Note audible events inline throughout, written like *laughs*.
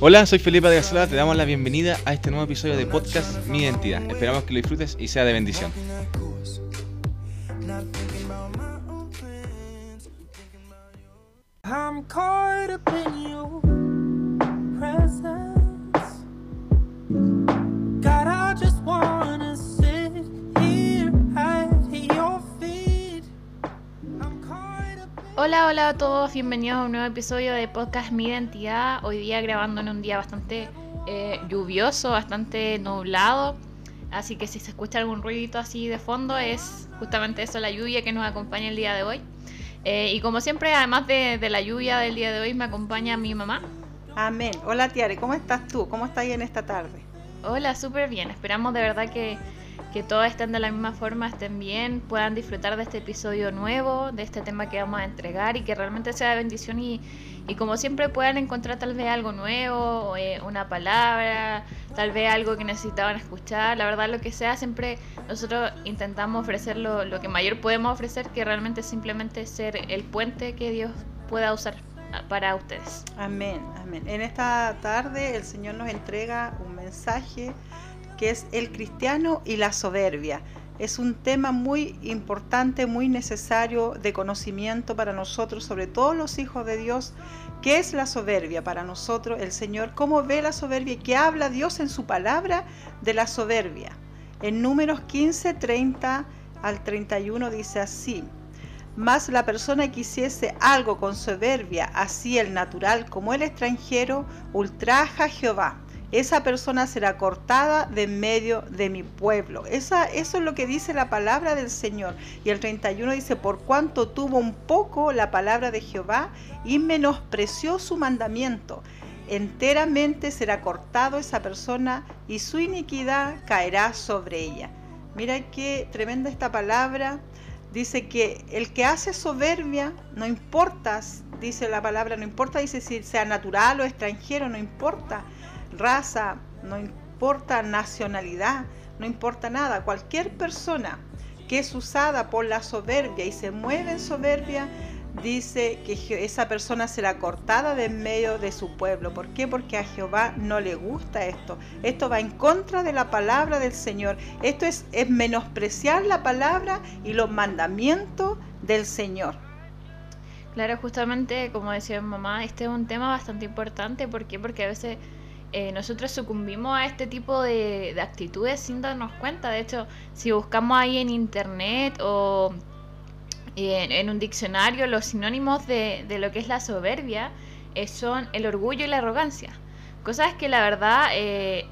Hola, soy Felipe de Gasela, te damos la bienvenida a este nuevo episodio de podcast Mi Identidad. Esperamos que lo disfrutes y sea de bendición. Hola, hola a todos, bienvenidos a un nuevo episodio de Podcast Mi Identidad. Hoy día grabando en un día bastante eh, lluvioso, bastante nublado. Así que si se escucha algún ruidito así de fondo, es justamente eso, la lluvia que nos acompaña el día de hoy. Eh, y como siempre, además de, la lluvia del día de hoy, me acompaña mi mamá. Amén. Hola Tiare, ¿cómo estás tú? ¿Cómo estás en esta tarde? Hola, súper bien. Esperamos de verdad que, que todos estén de la misma forma, estén bien, puedan disfrutar de este episodio nuevo, de este tema que vamos a entregar y que realmente sea de bendición y, y como siempre puedan encontrar tal vez algo nuevo, eh, una palabra, tal vez algo que necesitaban escuchar, la verdad lo que sea, siempre nosotros intentamos ofrecer lo, lo que mayor podemos ofrecer, que realmente simplemente ser el puente que Dios pueda usar para ustedes. Amén, amén. En esta tarde el Señor nos entrega un mensaje que es el cristiano y la soberbia. Es un tema muy importante, muy necesario de conocimiento para nosotros, sobre todo los hijos de Dios. ¿Qué es la soberbia para nosotros, el Señor? ¿Cómo ve la soberbia? ¿Qué habla Dios en su palabra de la soberbia? En números 15, 30 al 31 dice así. Mas la persona que hiciese algo con soberbia, así el natural como el extranjero, ultraja a Jehová esa persona será cortada de medio de mi pueblo. Esa, eso es lo que dice la palabra del Señor. Y el 31 dice, por cuanto tuvo un poco la palabra de Jehová y menospreció su mandamiento, enteramente será cortado esa persona y su iniquidad caerá sobre ella. Mira qué tremenda esta palabra. Dice que el que hace soberbia, no importa, dice la palabra, no importa, dice si sea natural o extranjero, no importa raza, no importa nacionalidad, no importa nada. Cualquier persona que es usada por la soberbia y se mueve en soberbia, dice que esa persona será cortada de en medio de su pueblo. ¿Por qué? Porque a Jehová no le gusta esto. Esto va en contra de la palabra del Señor. Esto es, es menospreciar la palabra y los mandamientos del Señor. Claro, justamente como decía mamá, este es un tema bastante importante. ¿Por qué? Porque a veces eh, nosotros sucumbimos a este tipo de, actitudes sin darnos cuenta. De hecho, si buscamos ahí en internet o en, un diccionario los sinónimos de, lo que es la soberbia, eh, son el orgullo y la arrogancia. Cosas que la verdad eh,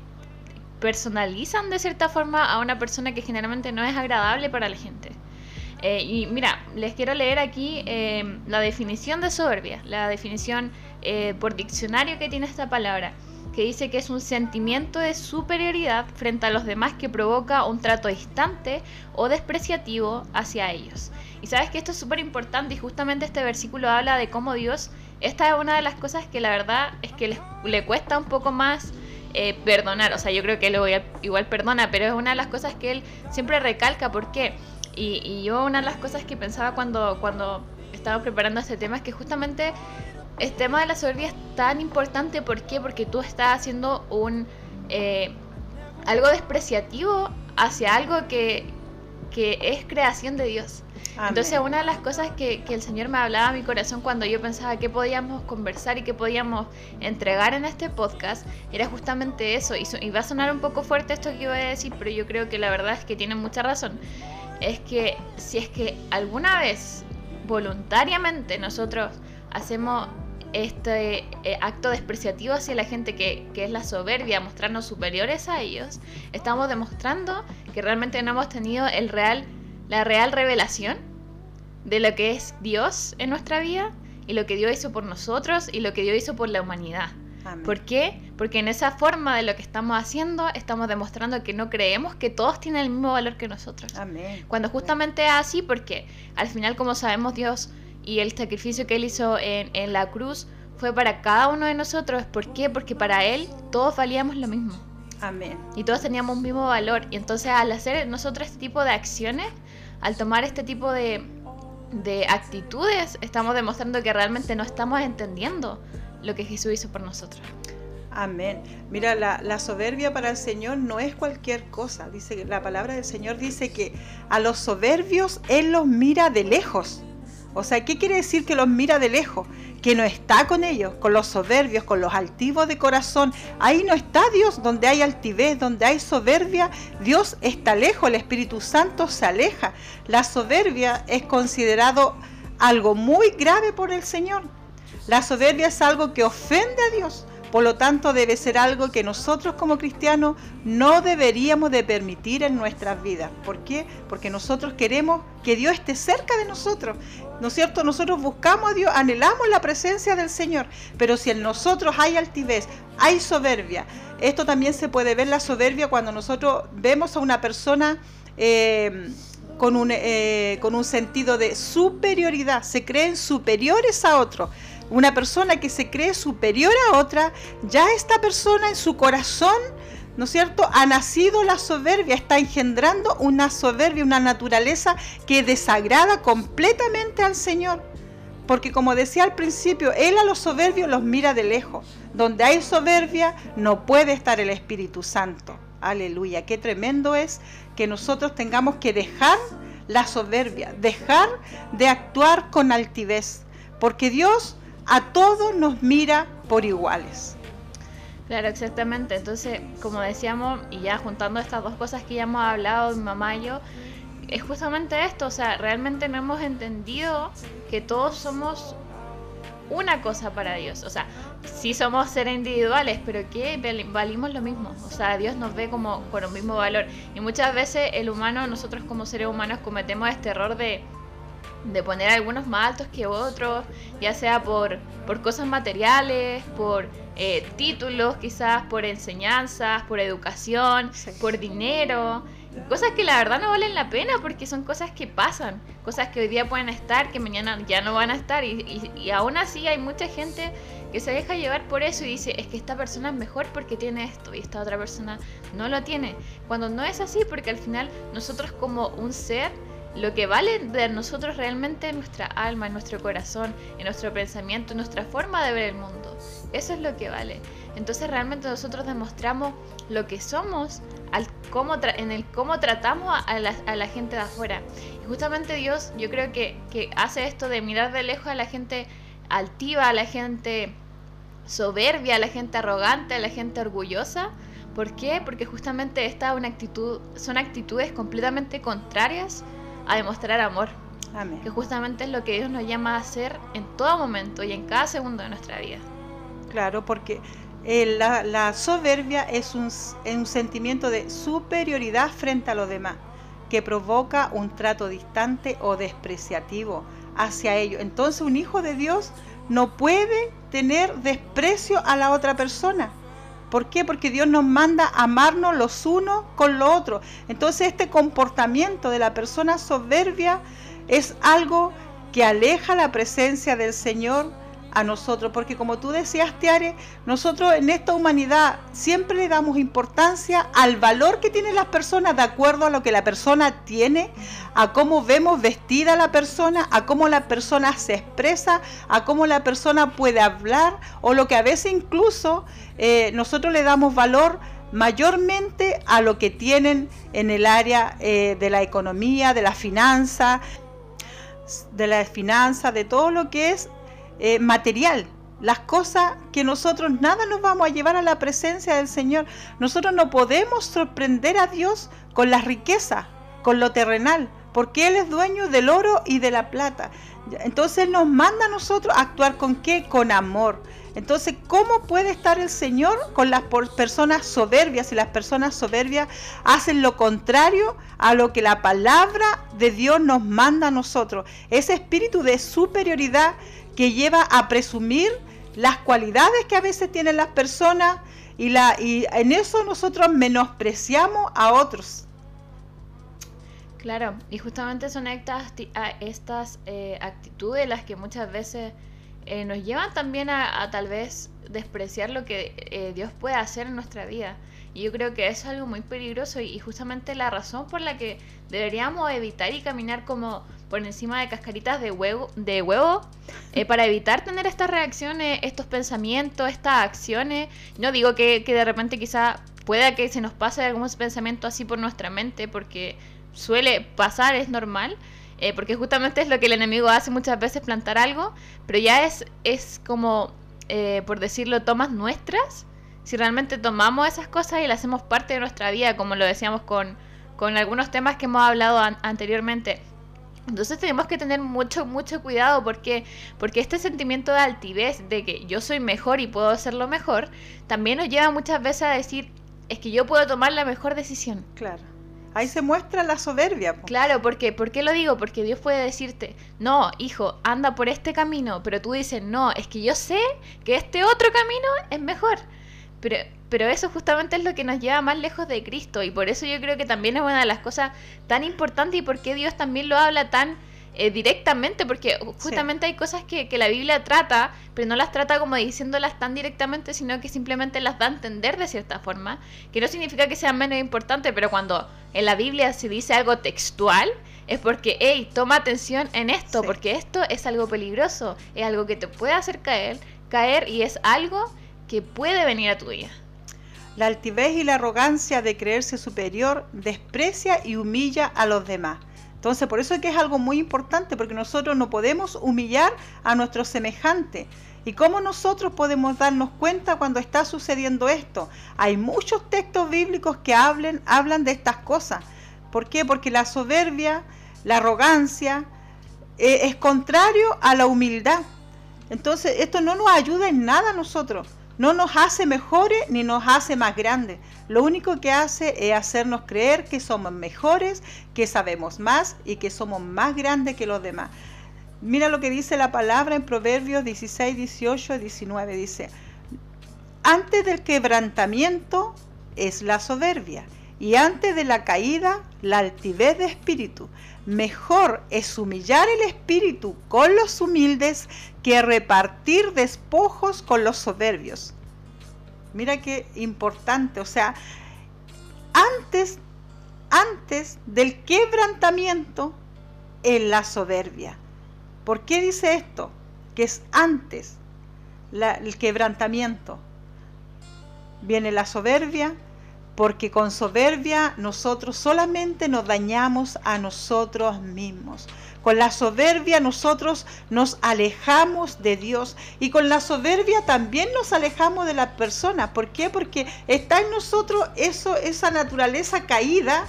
personalizan de cierta forma a una persona que generalmente no es agradable para la gente. y mira, les quiero leer aquí la definición de soberbia, la definición por diccionario que tiene esta palabra que dice que es un sentimiento de superioridad frente a los demás que provoca un trato distante o despreciativo hacia ellos. Y sabes que esto es súper importante y justamente este versículo habla de cómo Dios, esta es una de las cosas que la verdad es que le, cuesta un poco más eh, perdonar, o sea, yo creo que él igual perdona, pero es una de las cosas que él siempre recalca, ¿por qué? Y, yo una de las cosas que pensaba cuando, cuando estaba preparando este tema es que justamente el tema de la soberbia es tan importante. ¿Por qué? Porque tú estás haciendo un eh, algo despreciativo hacia algo que, es creación de Dios. Entonces, una de las cosas que, el Señor me hablaba a mi corazón cuando yo pensaba que podíamos conversar y que podíamos entregar en este podcast era justamente eso. Y, y va a sonar un poco fuerte esto que iba a decir, pero yo creo que la verdad es que tiene mucha razón. Es que si es que alguna vez voluntariamente nosotros hacemos este eh, acto despreciativo hacia la gente que, es la soberbia, mostrarnos superiores a ellos, estamos demostrando que realmente no hemos tenido el real, la real revelación de lo que es Dios en nuestra vida y lo que Dios hizo por nosotros y lo que Dios hizo por la humanidad. ¿Por qué? Porque en esa forma de lo que estamos haciendo estamos demostrando que no creemos que todos tienen el mismo valor que nosotros. Cuando justamente es así, porque al final, como sabemos, Dios y el sacrificio que Él hizo en, la cruz fue para cada uno de nosotros. ¿Por qué? Porque para Él todos valíamos lo mismo. Amén. Y todos teníamos un mismo valor. Y entonces al hacer nosotros este tipo de acciones, al tomar este tipo de, de actitudes, estamos demostrando que realmente no estamos entendiendo lo que Jesús hizo por nosotros. Amén. Mira, la, la, soberbia para el Señor no es cualquier cosa. Dice la palabra del Señor dice que a los soberbios Él los mira de lejos. O sea, ¿qué quiere decir que los mira de lejos? Que no está con ellos, con los soberbios, con los altivos de corazón. Ahí no está Dios, donde hay altivez, donde hay soberbia, Dios está lejos, el Espíritu Santo se aleja. La soberbia es considerado algo muy grave por el Señor. La soberbia es algo que ofende a Dios. Por lo tanto, debe ser algo que nosotros como cristianos no deberíamos de permitir en nuestras vidas. ¿Por qué? Porque nosotros queremos que Dios esté cerca de nosotros. ¿No es cierto? Nosotros buscamos a Dios, anhelamos la presencia del Señor. Pero si en nosotros hay altivez, hay soberbia, esto también se puede ver la soberbia cuando nosotros vemos a una persona... Eh, con un, eh, con un sentido de superioridad, se creen superiores a otros. Una persona que se cree superior a otra, ya esta persona en su corazón, ¿no es cierto?, ha nacido la soberbia, está engendrando una soberbia, una naturaleza que desagrada completamente al Señor. Porque como decía al principio, Él a los soberbios los mira de lejos. Donde hay soberbia no puede estar el Espíritu Santo. Aleluya, qué tremendo es que nosotros tengamos que dejar la soberbia, dejar de actuar con altivez. Porque Dios a todos nos mira por iguales. Claro, exactamente. Entonces, como decíamos, y ya juntando estas dos cosas que ya hemos hablado, mi mamá y yo, es justamente esto, o sea, realmente no hemos entendido que todos somos una cosa para Dios. O sea, sí somos seres individuales, pero que valimos lo mismo. O sea, Dios nos ve como con un mismo valor. Y muchas veces el humano, nosotros como seres humanos cometemos este error de de poner algunos más altos que otros, ya sea por, por cosas materiales, por eh, títulos quizás, por enseñanzas, por educación, por dinero, cosas que la verdad no valen la pena porque son cosas que pasan, cosas que hoy día pueden estar, que mañana ya no van a estar. Y, y aún así hay mucha gente que se deja llevar por eso y dice, es que esta persona es mejor porque tiene esto y esta otra persona no lo tiene. Cuando no es así, porque al final nosotros como un ser lo que vale de nosotros realmente es nuestra alma, en nuestro corazón, en nuestro pensamiento, en nuestra forma de ver el mundo. Eso es lo que vale. Entonces realmente nosotros demostramos lo que somos al cómo en el cómo tratamos a la, gente de afuera. Y justamente Dios yo creo que, que hace esto de mirar de lejos a la gente altiva, a la gente soberbia, a la gente arrogante, a la gente orgullosa. ¿Por qué? Porque justamente esta una actitud, son actitudes completamente contrarias a demostrar amor. Amén. Que justamente es lo que Dios nos llama a hacer en todo momento y en cada segundo de nuestra vida. Claro, porque eh, la, soberbia es un, un sentimiento de superioridad frente a los demás, que provoca un trato distante o despreciativo hacia ellos. Entonces un hijo de Dios no puede tener desprecio a la otra persona ¿Por qué? Porque Dios nos manda amarnos los unos con los otros. Entonces este comportamiento de la persona soberbia es algo que aleja la presencia del Señor a nosotros, porque como tú decías, Tiare, nosotros en esta humanidad siempre le damos importancia al valor que tienen las personas de acuerdo a lo que la persona tiene, a cómo vemos vestida a la persona, a cómo la persona se expresa, a cómo la persona puede hablar, o lo que a veces incluso eh, nosotros le damos valor mayormente a lo que tienen en el área eh, de la economía, de la finanza, de la finanza, de todo lo que es eh, material, las cosas que nosotros nada nos vamos a llevar a la presencia del Señor. Nosotros no podemos sorprender a Dios con la riqueza, con lo terrenal, porque Él es dueño del oro y de la plata. Entonces Él nos manda a nosotros actuar con qué? Con amor. Entonces, ¿cómo puede estar el Señor con las personas soberbias? Si las personas soberbias hacen lo contrario a lo que la palabra de Dios nos manda a nosotros. Ese espíritu de superioridad que lleva a presumir las cualidades que a veces tienen las personas y, la, y en eso nosotros menospreciamos a otros. Claro, y justamente son estas, estas eh, actitudes las que muchas veces eh, nos llevan también a, tal vez despreciar lo que eh, Dios puede hacer en nuestra vida. Y yo creo que eso es algo muy peligroso y, justamente la razón por la que deberíamos evitar y caminar como por encima de cascaritas de huevo, de huevo eh, para evitar tener estas reacciones, estos pensamientos, estas acciones. No digo que, de repente quizá pueda que se nos pase algún pensamiento así por nuestra mente, porque suele pasar, es normal. Eh, porque justamente es lo que el enemigo hace muchas veces, plantar algo, pero ya es, es como, eh, por decirlo, tomas nuestras, si realmente tomamos esas cosas y las hacemos parte de nuestra vida, como lo decíamos con, con algunos temas que hemos hablado anteriormente. Entonces tenemos que tener mucho, mucho cuidado porque, porque este sentimiento de altivez, de que yo soy mejor y puedo hacerlo mejor, también nos lleva muchas veces a decir, es que yo puedo tomar la mejor decisión. Claro. Ahí se muestra la soberbia. Claro, porque ¿por qué lo digo? Porque Dios puede decirte, no, hijo, anda por este camino, pero tú dices, no, es que yo sé que este otro camino es mejor. Pero, pero eso justamente es lo que nos lleva más lejos de Cristo y por eso yo creo que también es una de las cosas tan importantes y por qué Dios también lo habla tan eh, directamente, porque justamente hay cosas que, que, la Biblia trata, pero no las trata como diciéndolas tan directamente, sino que simplemente las da a entender de cierta forma, que no significa que sean menos importantes, pero cuando en la Biblia se dice algo textual, es porque, hey, toma atención en esto, porque esto es algo peligroso, es algo que te puede hacer caer, caer y es algo que puede venir a tu vida. La altivez y la arrogancia de creerse superior desprecia y humilla a los demás. Entonces, por eso es que es algo muy importante, porque nosotros no podemos humillar a nuestro semejante. ¿Y cómo nosotros podemos darnos cuenta cuando está sucediendo esto? Hay muchos textos bíblicos que hablen, hablan de estas cosas. ¿Por qué? Porque la soberbia, la arrogancia, eh, es contrario a la humildad. Entonces, esto no nos ayuda en nada a nosotros. No nos hace mejores ni nos hace más grandes. Lo único que hace es hacernos creer que somos mejores, que sabemos más y que somos más grandes que los demás. Mira lo que dice la palabra en Proverbios 16, 18 19. Dice, antes del quebrantamiento es la soberbia y antes de la caída la altivez de espíritu. Mejor es humillar el espíritu con los humildes que repartir despojos con los soberbios. Mira qué importante, o sea, antes, antes del quebrantamiento en la soberbia. ¿Por qué dice esto? Que es antes el quebrantamiento. Viene la soberbia, porque con soberbia nosotros solamente nos dañamos a nosotros mismos. Con la soberbia nosotros nos alejamos de Dios y con la soberbia también nos alejamos de las personas. ¿Por qué? Porque está en nosotros eso, esa naturaleza caída,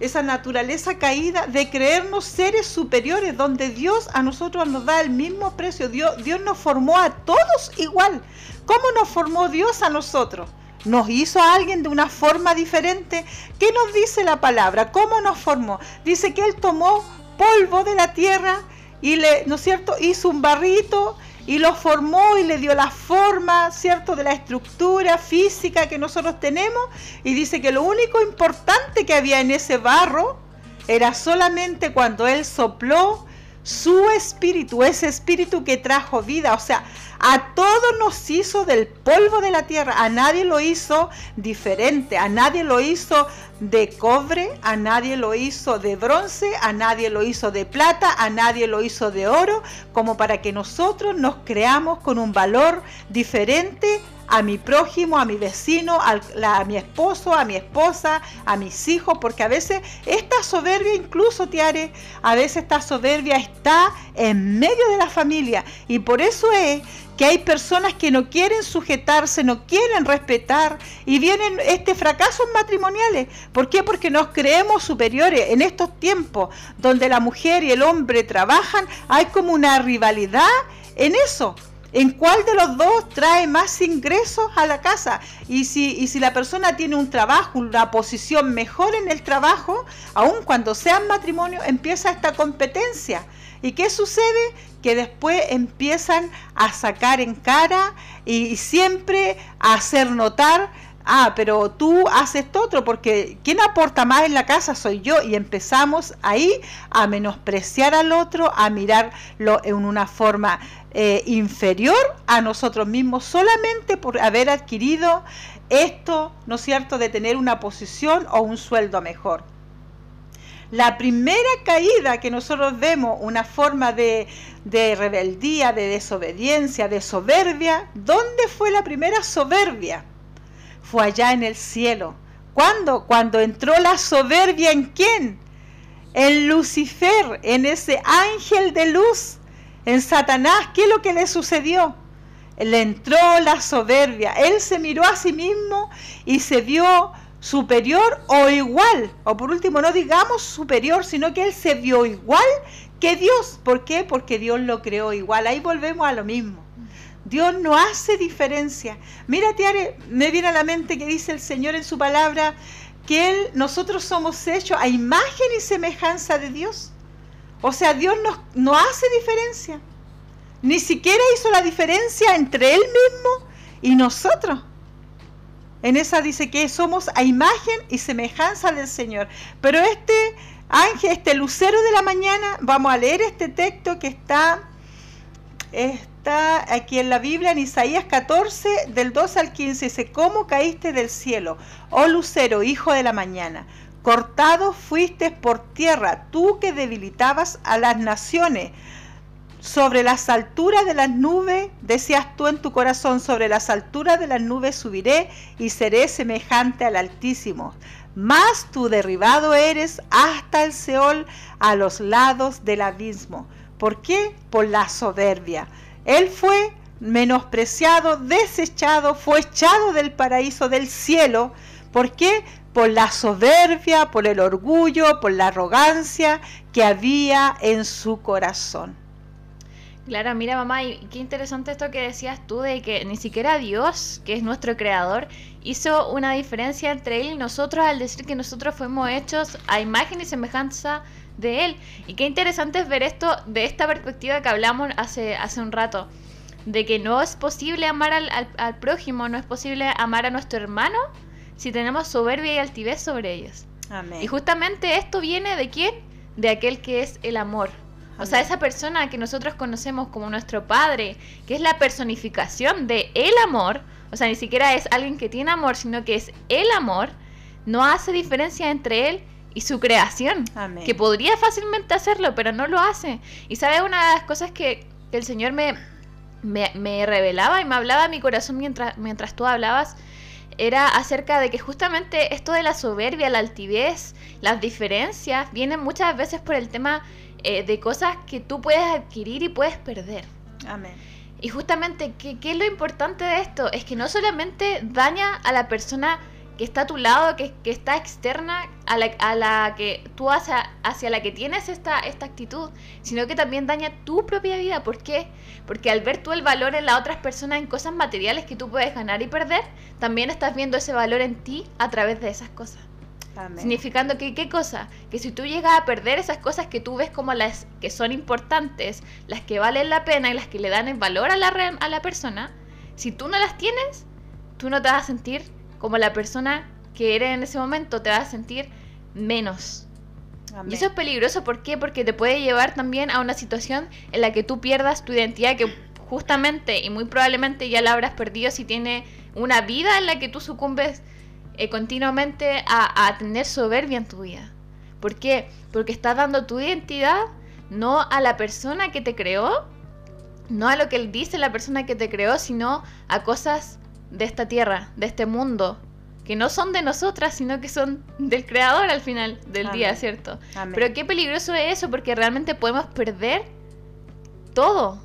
esa naturaleza caída de creernos seres superiores, donde Dios a nosotros nos da el mismo precio. Dios, Dios nos formó a todos igual. ¿Cómo nos formó Dios a nosotros? Nos hizo a alguien de una forma diferente. ¿Qué nos dice la palabra? ¿Cómo nos formó? Dice que Él tomó polvo de la tierra y le, ¿no es cierto?, hizo un barrito y lo formó y le dio la forma, ¿cierto?, de la estructura física que nosotros tenemos. Y dice que lo único importante que había en ese barro era solamente cuando Él sopló su espíritu, ese espíritu que trajo vida. O sea, a todos nos hizo del polvo de la tierra. A nadie lo hizo diferente. A nadie lo hizo de cobre. A nadie lo hizo de bronce. A nadie lo hizo de plata. A nadie lo hizo de oro. Como para que nosotros nos creamos con un valor diferente a mi prójimo, a mi vecino, a, mi esposo, a mi esposa, a mis hijos, porque a veces esta soberbia, incluso Tiare, a veces esta soberbia está en medio de la familia y por eso es que hay personas que no quieren sujetarse, no quieren respetar y vienen este fracasos matrimoniales. ¿Por qué? Porque nos creemos superiores. En estos tiempos donde la mujer y el hombre trabajan, hay como una rivalidad en eso. ¿En cuál de los dos trae más ingresos a la casa? Y si, y si la persona tiene un trabajo, una posición mejor en el trabajo, aun cuando sean matrimonio, empieza esta competencia. ¿Y qué sucede? Que después empiezan a sacar en cara y siempre a hacer notar ah, pero tú haces esto otro, porque quien aporta más en la casa soy yo, y empezamos ahí a menospreciar al otro, a mirarlo en una forma eh, inferior a nosotros mismos, solamente por haber adquirido esto, ¿no es cierto?, de tener una posición o un sueldo mejor. La primera caída que nosotros vemos, una forma de, de rebeldía, de desobediencia, de soberbia, ¿dónde fue la primera soberbia? Fue allá en el cielo. ¿Cuándo? Cuando entró la soberbia en quién? En Lucifer, en ese ángel de luz, en Satanás. ¿Qué es lo que le sucedió? Le entró la soberbia. Él se miró a sí mismo y se vio superior o igual, o por último no digamos superior, sino que él se vio igual que Dios. ¿Por qué? Porque Dios lo creó igual. Ahí volvemos a lo mismo. Dios no hace diferencia. Mira, Tiare, me viene a la mente que dice el Señor en su palabra que él, nosotros somos hechos a imagen y semejanza de Dios. O sea, Dios no, no hace diferencia. Ni siquiera hizo la diferencia entre Él mismo y nosotros. En esa dice que somos a imagen y semejanza del Señor. Pero este ángel, este lucero de la mañana, vamos a leer este texto que está, está aquí en la Biblia, en Isaías 14, del 12 al 15. Dice, ¿cómo caíste del cielo, oh lucero, hijo de la mañana? Cortado fuiste por tierra, tú que debilitabas a las naciones sobre las alturas de las nubes, decías tú en tu corazón, sobre las alturas de las nubes subiré y seré semejante al Altísimo. Mas tú derribado eres hasta el Seol, a los lados del abismo. ¿Por qué? Por la soberbia. Él fue menospreciado, desechado, fue echado del paraíso del cielo. ¿Por qué? Por la soberbia, por el orgullo, por la arrogancia que había en su corazón. Claro, mira mamá, y qué interesante esto que decías tú de que ni siquiera Dios, que es nuestro creador, hizo una diferencia entre Él y nosotros al decir que nosotros fuimos hechos a imagen y semejanza de Él. Y qué interesante es ver esto de esta perspectiva que hablamos hace, hace un rato, de que no es posible amar al, al prójimo, no es posible amar a nuestro hermano si tenemos soberbia y altivez sobre ellos. Amén. Y justamente esto viene de quién? De aquel que es el amor. O sea, esa persona que nosotros conocemos como nuestro Padre, que es la personificación de el amor, o sea, ni siquiera es alguien que tiene amor, sino que es el amor, no hace diferencia entre él y su creación, Amén. que podría fácilmente hacerlo, pero no lo hace. Y sabe una de las cosas que, que el Señor me, me, me, revelaba y me hablaba a mi corazón mientras, mientras tú hablabas, era acerca de que justamente esto de la soberbia, la altivez, las diferencias, vienen muchas veces por el tema eh, de cosas que tú puedes adquirir y puedes perder. Amén. Y justamente, ¿qué, ¿qué, es lo importante de esto? Es que no solamente daña a la persona que está a tu lado, que, que está externa a la, a la, que tú hacia, hacia la que tienes esta, esta actitud, sino que también daña tu propia vida. ¿Por qué? Porque al ver tú el valor en las otras personas, en cosas materiales que tú puedes ganar y perder, también estás viendo ese valor en ti a través de esas cosas. Amén. Significando que, ¿qué cosa? Que si tú llegas a perder esas cosas que tú ves como las que son importantes, las que valen la pena y las que le dan el valor a la, a la persona, si tú no las tienes, tú no te vas a sentir como la persona que eres en ese momento, te vas a sentir menos. Amén. Y eso es peligroso, ¿por qué? Porque te puede llevar también a una situación en la que tú pierdas tu identidad que justamente y muy probablemente ya la habrás perdido si tiene una vida en la que tú sucumbes eh, continuamente a, a, tener soberbia en tu vida. ¿Por qué? Porque estás dando tu identidad no a la persona que te creó, no a lo que él dice la persona que te creó, sino a cosas de esta tierra, de este mundo, que no son de nosotras, sino que son del creador al final del Amén. día, ¿cierto? Amén. Pero qué peligroso es eso, porque realmente podemos perder todo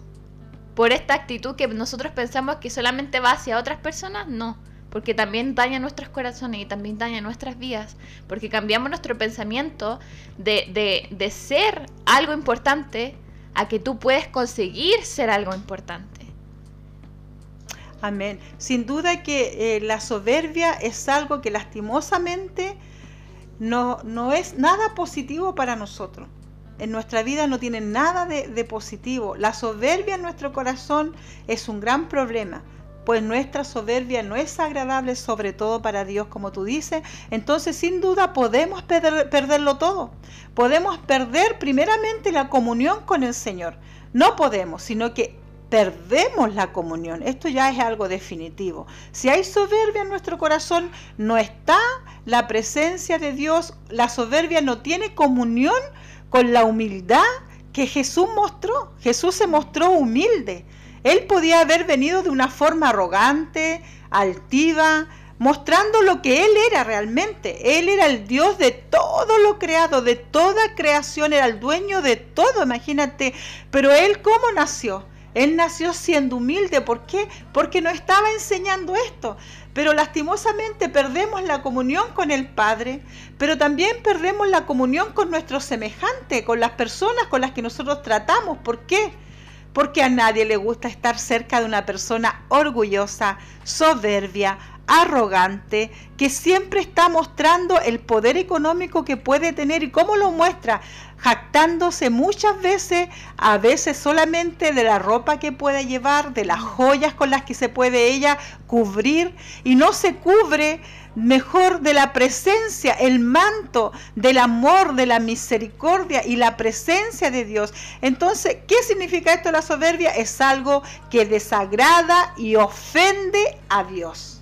por esta actitud que nosotros pensamos que solamente va hacia otras personas, no porque también daña nuestros corazones y también daña nuestras vidas, porque cambiamos nuestro pensamiento de, de, de, ser algo importante a que tú puedes conseguir ser algo importante. Amén. Sin duda que eh, la soberbia es algo que lastimosamente no, no, es nada positivo para nosotros. En nuestra vida no tiene nada de, de positivo. La soberbia en nuestro corazón es un gran problema pues nuestra soberbia no es agradable, sobre todo para Dios, como tú dices, entonces sin duda podemos perder, perderlo todo. Podemos perder primeramente la comunión con el Señor. No podemos, sino que perdemos la comunión. Esto ya es algo definitivo. Si hay soberbia en nuestro corazón, no está la presencia de Dios. La soberbia no tiene comunión con la humildad que Jesús mostró. Jesús se mostró humilde. Él podía haber venido de una forma arrogante, altiva, mostrando lo que Él era realmente. Él era el Dios de todo lo creado, de toda creación, era el dueño de todo, imagínate. Pero Él cómo nació? Él nació siendo humilde. ¿Por qué? Porque no estaba enseñando esto. Pero lastimosamente perdemos la comunión con el Padre, pero también perdemos la comunión con nuestro semejante, con las personas con las que nosotros tratamos. ¿Por qué? Porque a nadie le gusta estar cerca de una persona orgullosa, soberbia, arrogante, que siempre está mostrando el poder económico que puede tener y cómo lo muestra, jactándose muchas veces, a veces solamente de la ropa que puede llevar, de las joyas con las que se puede ella cubrir y no se cubre mejor de la presencia, el manto del amor, de la misericordia y la presencia de Dios. Entonces, ¿qué significa esto la soberbia? Es algo que desagrada y ofende a Dios.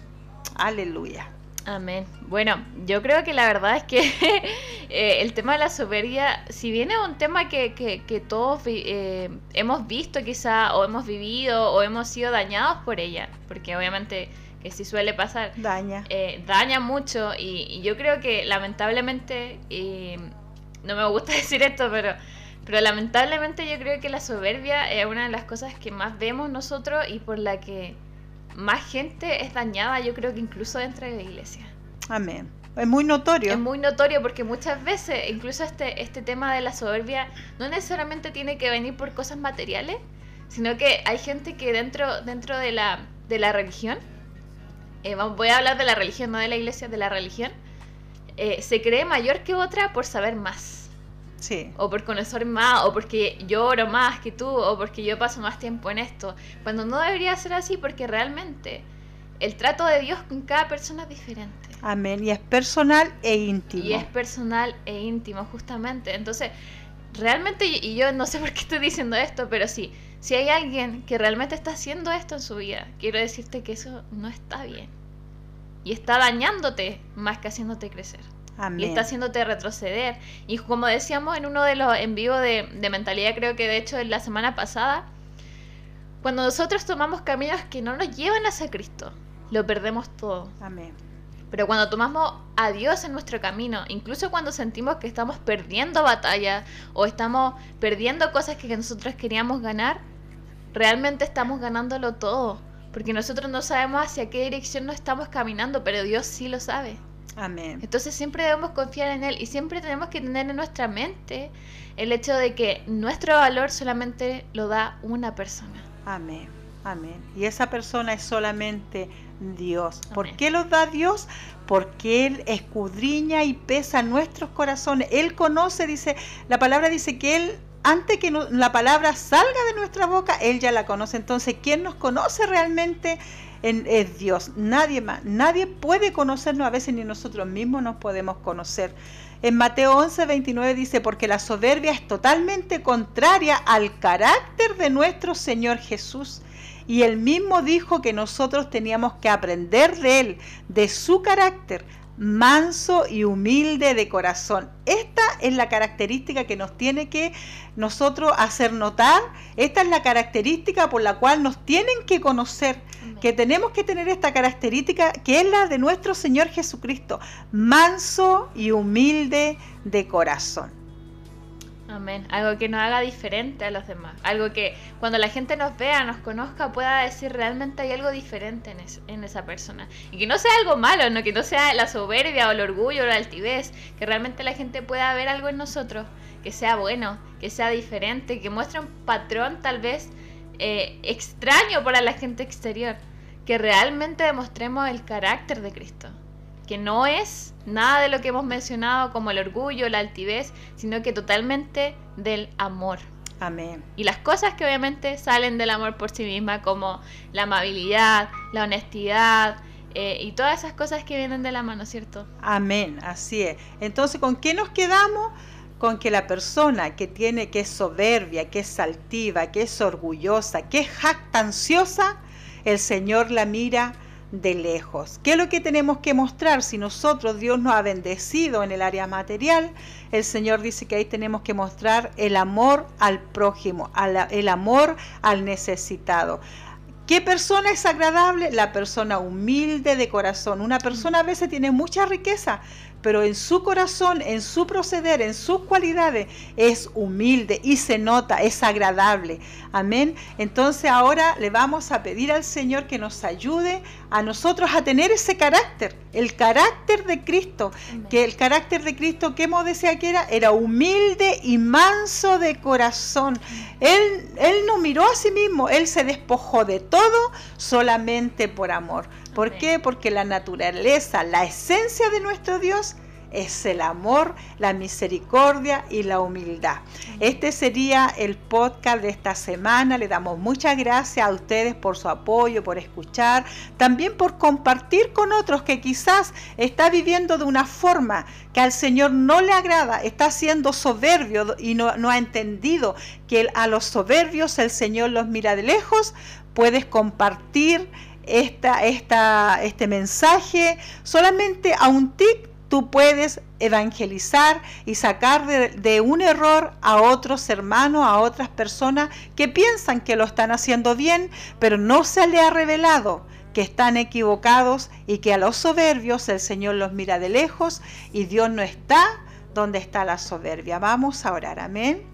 Aleluya. Amén. Bueno, yo creo que la verdad es que *laughs* eh, el tema de la soberbia, si bien es un tema que, que, todos eh, hemos visto quizá, o hemos vivido, o hemos sido dañados por ella, porque obviamente que sí suele pasar. Daña. Eh, daña mucho y, yo creo que lamentablemente, no me gusta *laughs* decir esto, pero, pero lamentablemente yo creo que la soberbia es una de las cosas que más vemos nosotros y por la que más gente es dañada, yo creo que incluso dentro de la iglesia. Amén. Es muy notorio. Es muy notorio porque muchas veces, incluso este, este tema de la soberbia, no necesariamente tiene que venir por cosas materiales, sino que hay gente que dentro, dentro de, la, de la religión, eh, voy a hablar de la religión, no de la iglesia, de la religión, eh, se cree mayor que otra por saber más. O por conocer más, o porque yo oro más que tú, o porque yo paso más tiempo en esto. Cuando no debería ser así, porque realmente el trato de Dios con cada persona es diferente. Amén. Y es personal e íntimo. Y es personal e íntimo, justamente. Entonces, realmente, y yo no sé *laughs* por qué estoy diciendo esto, pero sí, si hay alguien que realmente está haciendo esto en su vida, quiero decirte que eso no está bien. Y está dañándote más que haciéndote crecer. Y está haciéndote retroceder. Y como decíamos en uno de los en vivo de, mentalidad, creo que de hecho en la semana pasada, cuando nosotros tomamos caminos que no nos llevan hacia Cristo, lo perdemos todo. Amén. Pero cuando tomamos a Dios en nuestro camino, incluso cuando sentimos que estamos perdiendo batalla o estamos perdiendo cosas que nosotros queríamos ganar, realmente estamos ganándolo todo. Porque nosotros no sabemos hacia qué dirección nos estamos caminando, pero Dios sí lo sabe. Amén. Entonces siempre debemos confiar en Él y siempre tenemos que tener en nuestra mente el hecho de que nuestro valor solamente lo da una persona. Amén. Amén. Y esa persona es solamente Dios. ¿Por qué lo da Dios? Porque Él escudriña y pesa nuestros corazones. Él conoce, dice, la palabra dice que Él, antes que la palabra salga de nuestra boca, Él ya la conoce. Entonces, ¿quién nos conoce realmente? Es Dios, nadie más. Nadie puede conocernos, a veces ni nosotros mismos nos podemos conocer. En Mateo 11, 29 dice, porque la soberbia es totalmente contraria al carácter de nuestro Señor Jesús. Y él mismo dijo que nosotros teníamos que aprender de él, de su carácter, manso y humilde de corazón. Esta es la característica que nos tiene que nosotros hacer notar. Esta es la característica por la cual nos tienen que conocer, que tenemos que tener esta característica que es la de nuestro Señor Jesucristo, manso y humilde de corazón. Amén. Algo que nos haga diferente a los demás. Algo que cuando la gente nos vea, nos conozca, pueda decir realmente hay algo diferente en, esa persona. Y que no sea algo malo, ¿no? que no sea la soberbia o el orgullo o la altivez. Que realmente la gente pueda ver algo en nosotros que sea bueno, que sea diferente, que muestre un patrón tal vez eh, extraño para la gente exterior. Que realmente demostremos el carácter de Cristo que no es nada de lo que hemos mencionado como el orgullo, la altivez, sino que totalmente del amor. Amén. Y las cosas que obviamente salen del amor por sí misma, como la amabilidad, la honestidad, eh, y todas esas cosas que vienen de la mano, ¿cierto? Amén, así es. Entonces, ¿con qué nos quedamos? con que la persona que tiene que es soberbia, que es altiva, que es orgullosa, que es jactanciosa, el Señor la mira de lejos. ¿Qué es lo que tenemos que mostrar? Si nosotros Dios nos ha bendecido en el área material, el Señor dice que ahí tenemos que mostrar el amor al prójimo, el amor al necesitado. ¿Qué persona es agradable? La persona humilde de corazón. Una persona a veces tiene mucha riqueza, pero en su corazón, en su proceder, en sus cualidades, es humilde y se nota, es agradable. Amén. Entonces ahora le vamos a pedir al Señor que nos ayude a nosotros a tener ese carácter, el carácter de Cristo, que el carácter de Cristo que hemos decía que era, era humilde y manso de corazón. Él, él no miró a sí mismo, él se despojó de todo solamente por amor. ¿Por qué? Porque la naturaleza, la esencia de nuestro Dios es el amor, la misericordia y la humildad. Este sería el podcast de esta semana. Le damos muchas gracias a ustedes por su apoyo, por escuchar, también por compartir con otros que quizás está viviendo de una forma que al Señor no le agrada, está siendo soberbio y no, ha entendido que a los soberbios el Señor los mira de lejos. Puedes compartir esta, este mensaje, solamente a un tic tú puedes evangelizar y sacar de, un error a otros hermanos, a otras personas que piensan que lo están haciendo bien, pero no se le ha revelado que están equivocados y que a los soberbios el Señor los mira de lejos y Dios no está donde está la soberbia. Vamos a orar, amén.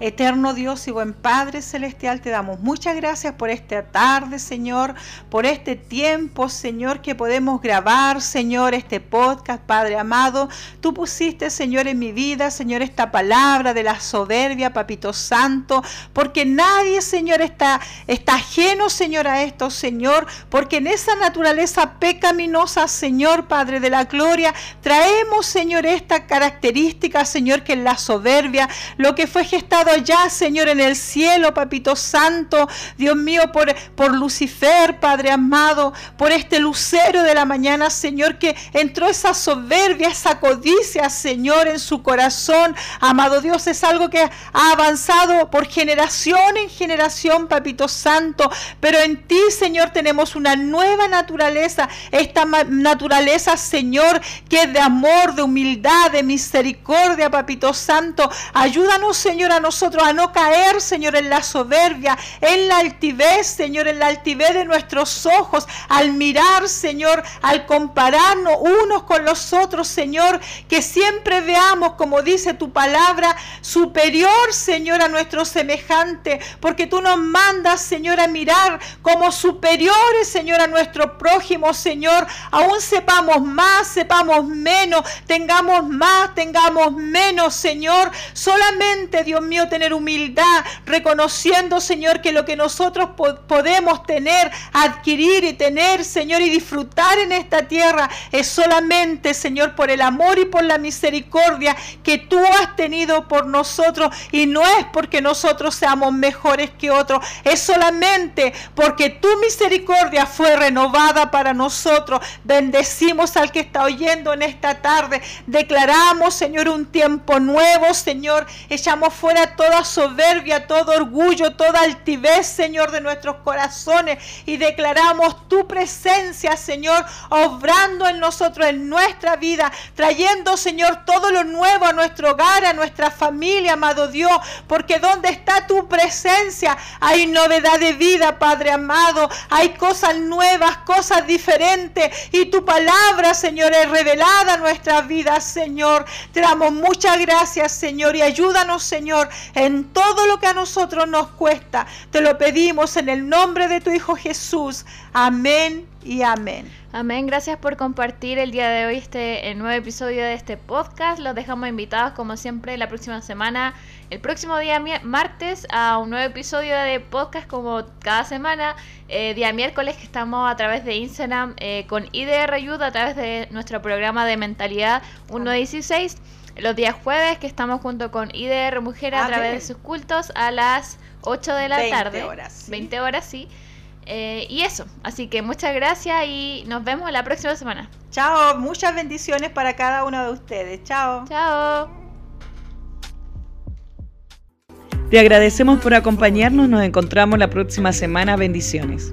Eterno Dios y buen Padre Celestial, te damos muchas gracias por esta tarde, Señor, por este tiempo, Señor, que podemos grabar, Señor, este podcast, Padre amado. Tú pusiste, Señor, en mi vida, Señor, esta palabra de la soberbia, Papito Santo, porque nadie, Señor, está, está ajeno, Señor, a esto, Señor, porque en esa naturaleza pecaminosa, Señor, Padre de la Gloria, traemos, Señor, esta característica, Señor, que es la soberbia, lo que fue gestado ya, Señor, en el cielo, Papito Santo, Dios mío, por, por Lucifer, Padre amado, por este lucero de la mañana, Señor, que entró esa soberbia, esa codicia, Señor, en su corazón. Amado Dios, es algo que ha avanzado por generación en generación, Papito Santo, pero en ti, Señor, tenemos una nueva naturaleza, esta naturaleza, Señor, que es de amor, de humildad, de misericordia, Papito Santo. Ayúdanos, Señor, a nosotros a no caer, Señor, en la soberbia, en la altivez, Señor, en la altivez de nuestros ojos, al mirar, Señor, al compararnos unos con los otros, Señor, que siempre veamos, como dice tu palabra, superior, Señor, a nuestro semejante, porque tú nos mandas, Señor, a mirar como superiores, Señor, a nuestro prójimo, Señor, aún sepamos más, sepamos menos, tengamos más, tengamos menos, Señor, solamente, Dios mío, tener humildad, reconociendo, Señor, que lo que nosotros podemos tener, adquirir y tener, Señor, y disfrutar en esta tierra es solamente, Señor, por el amor y por la misericordia que tú has tenido por nosotros. Y no es porque nosotros seamos mejores que otros, es solamente porque tu misericordia fue renovada para nosotros. Bendecimos al que está oyendo en esta tarde. Declaramos, Señor, un tiempo nuevo, Señor. Echamos fuera toda soberbia, todo orgullo, toda altivez, Señor, de nuestros corazones. Y declaramos tu presencia, Señor, obrando en nosotros, en nuestra vida, trayendo, Señor, todo lo nuevo a nuestro hogar, a nuestra familia, amado Dios. Porque donde está tu presencia hay novedad de vida, Padre amado. Hay cosas nuevas, cosas diferentes. Y tu palabra, Señor, es revelada a nuestra vida, Señor. Te damos muchas gracias, Señor. Y ayúdanos, Señor, en todo lo que a nosotros nos cuesta. Te lo pedimos en el nombre de tu Hijo Jesús. Amén y amén. Amén, gracias por compartir el día de hoy este nuevo episodio de este podcast. Los dejamos invitados como siempre la próxima semana, el próximo día martes a un nuevo episodio de podcast como cada semana. Eh, día miércoles que estamos a través de Instagram eh, con IDR Ayuda a través de nuestro programa de mentalidad 116 los días jueves, que estamos junto con IDR Mujer a, ah, través de sus cultos a las 8 de la 20 tarde. Horas, ¿sí? 20 horas, sí. Eh, y eso, así que muchas gracias y nos vemos la próxima semana. Chao, muchas bendiciones para cada uno de ustedes. Chao. Chao. Te agradecemos por acompañarnos, nos encontramos la próxima semana. Bendiciones.